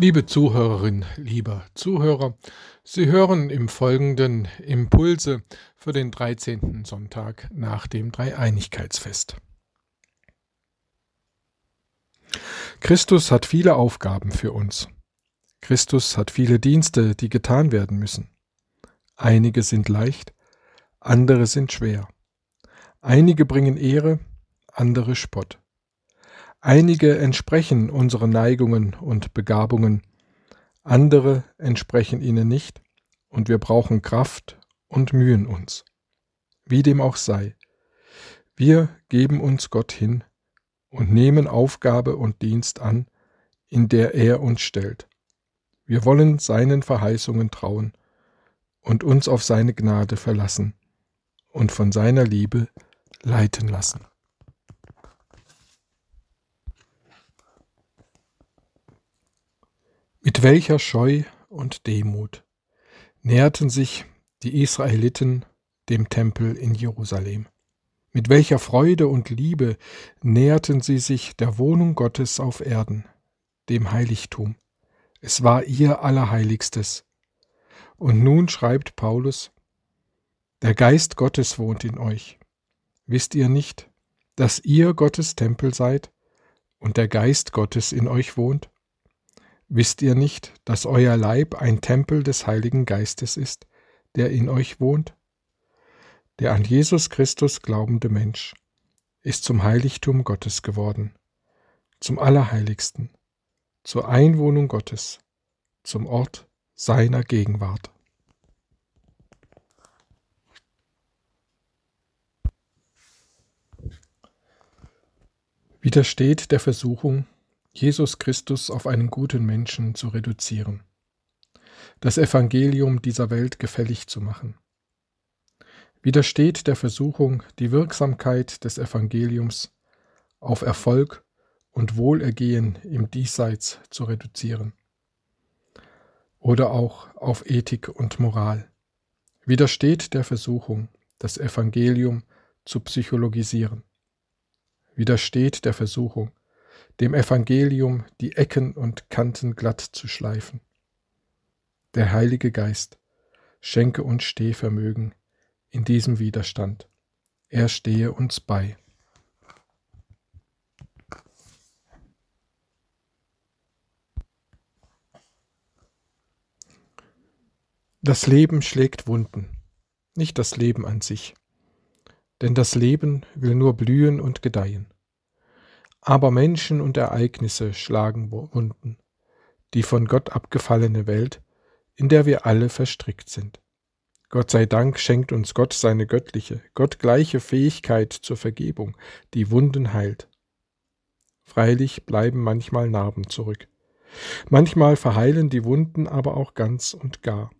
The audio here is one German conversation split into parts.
Liebe Zuhörerin, lieber Zuhörer, Sie hören im Folgenden Impulse für den 13. Sonntag nach dem Dreieinigkeitsfest. Christus hat viele Aufgaben für uns. Christus hat viele Dienste, die getan werden müssen. Einige sind leicht, andere sind schwer. Einige bringen Ehre, andere Spott. Einige entsprechen unseren Neigungen und Begabungen, andere entsprechen ihnen nicht, und wir brauchen Kraft und mühen uns. Wie dem auch sei, wir geben uns Gott hin und nehmen Aufgabe und Dienst an, in der er uns stellt. Wir wollen seinen Verheißungen trauen und uns auf seine Gnade verlassen und von seiner Liebe leiten lassen. Mit welcher Scheu und Demut näherten sich die Israeliten dem Tempel in Jerusalem. Mit welcher Freude und Liebe näherten sie sich der Wohnung Gottes auf Erden, dem Heiligtum. Es war ihr Allerheiligstes. Und nun schreibt Paulus, der Geist Gottes wohnt in euch. Wisst ihr nicht, dass ihr Gottes Tempel seid und der Geist Gottes in euch wohnt? Wisst ihr nicht, dass euer Leib ein Tempel des Heiligen Geistes ist, der in euch wohnt? Der an Jesus Christus glaubende Mensch ist zum Heiligtum Gottes geworden, zum Allerheiligsten, zur Einwohnung Gottes, zum Ort seiner Gegenwart. Widersteht der Versuchung, Jesus Christus auf einen guten Menschen zu reduzieren, das Evangelium dieser Welt gefällig zu machen. Widersteht der Versuchung, die Wirksamkeit des Evangeliums auf Erfolg und Wohlergehen im Diesseits zu reduzieren oder auch auf Ethik und Moral. Widersteht der Versuchung, das Evangelium zu psychologisieren. Widersteht der Versuchung, dem Evangelium die Ecken und Kanten glatt zu schleifen. Der Heilige Geist schenke uns Stehvermögen in diesem Widerstand. Er stehe uns bei. Das Leben schlägt Wunden, nicht das Leben an sich. Denn das Leben will nur blühen und gedeihen. Aber Menschen und Ereignisse schlagen Wunden, die von Gott abgefallene Welt, in der wir alle verstrickt sind. Gott sei Dank schenkt uns Gott seine göttliche, gottgleiche Fähigkeit zur Vergebung, die Wunden heilt. Freilich bleiben manchmal Narben zurück. Manchmal verheilen die Wunden aber auch ganz und gar,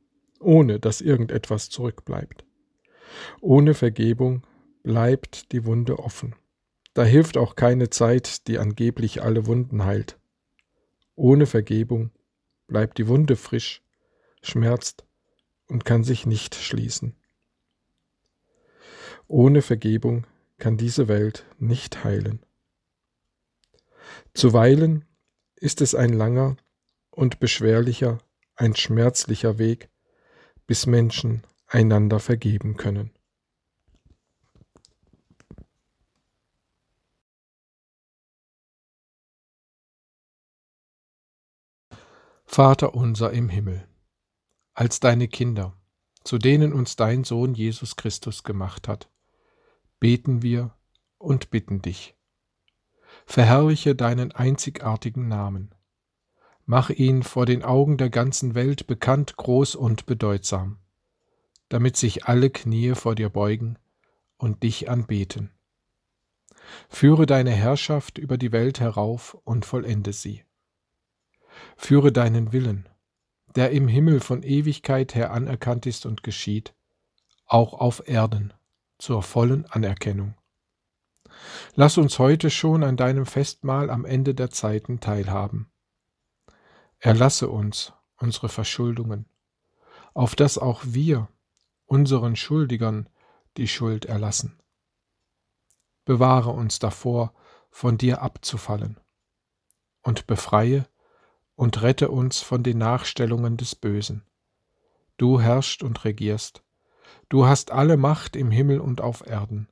ohne dass irgendetwas zurückbleibt. Ohne Vergebung bleibt die Wunde offen. Da hilft auch keine Zeit, die angeblich alle Wunden heilt. Ohne Vergebung bleibt die Wunde frisch, schmerzt und kann sich nicht schließen. Ohne Vergebung kann diese Welt nicht heilen. Zuweilen ist es ein langer und beschwerlicher, ein schmerzlicher Weg, bis Menschen einander vergeben können. Vater unser im Himmel, als deine Kinder, zu denen uns dein Sohn Jesus Christus gemacht hat, beten wir und bitten dich. Verherrliche deinen einzigartigen Namen. Mach ihn vor den Augen der ganzen Welt bekannt, groß und bedeutsam, damit sich alle Knie vor dir beugen und dich anbeten. Führe deine Herrschaft über die Welt herauf und vollende sie Führe deinen Willen, der im Himmel von Ewigkeit her anerkannt ist und geschieht, auch auf Erden zur vollen Anerkennung. Lass uns heute schon an deinem Festmahl am Ende der Zeiten teilhaben. Erlasse uns unsere Verschuldungen, auf dass auch wir unseren Schuldigern die Schuld erlassen. Bewahre uns davor, von dir abzufallen, und befreie und rette uns von den Nachstellungen des Bösen. Du herrschst und regierst. Du hast alle Macht im Himmel und auf Erden.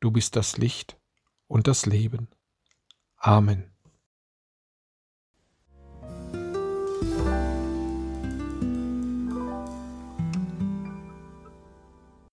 Du bist das Licht und das Leben. Amen.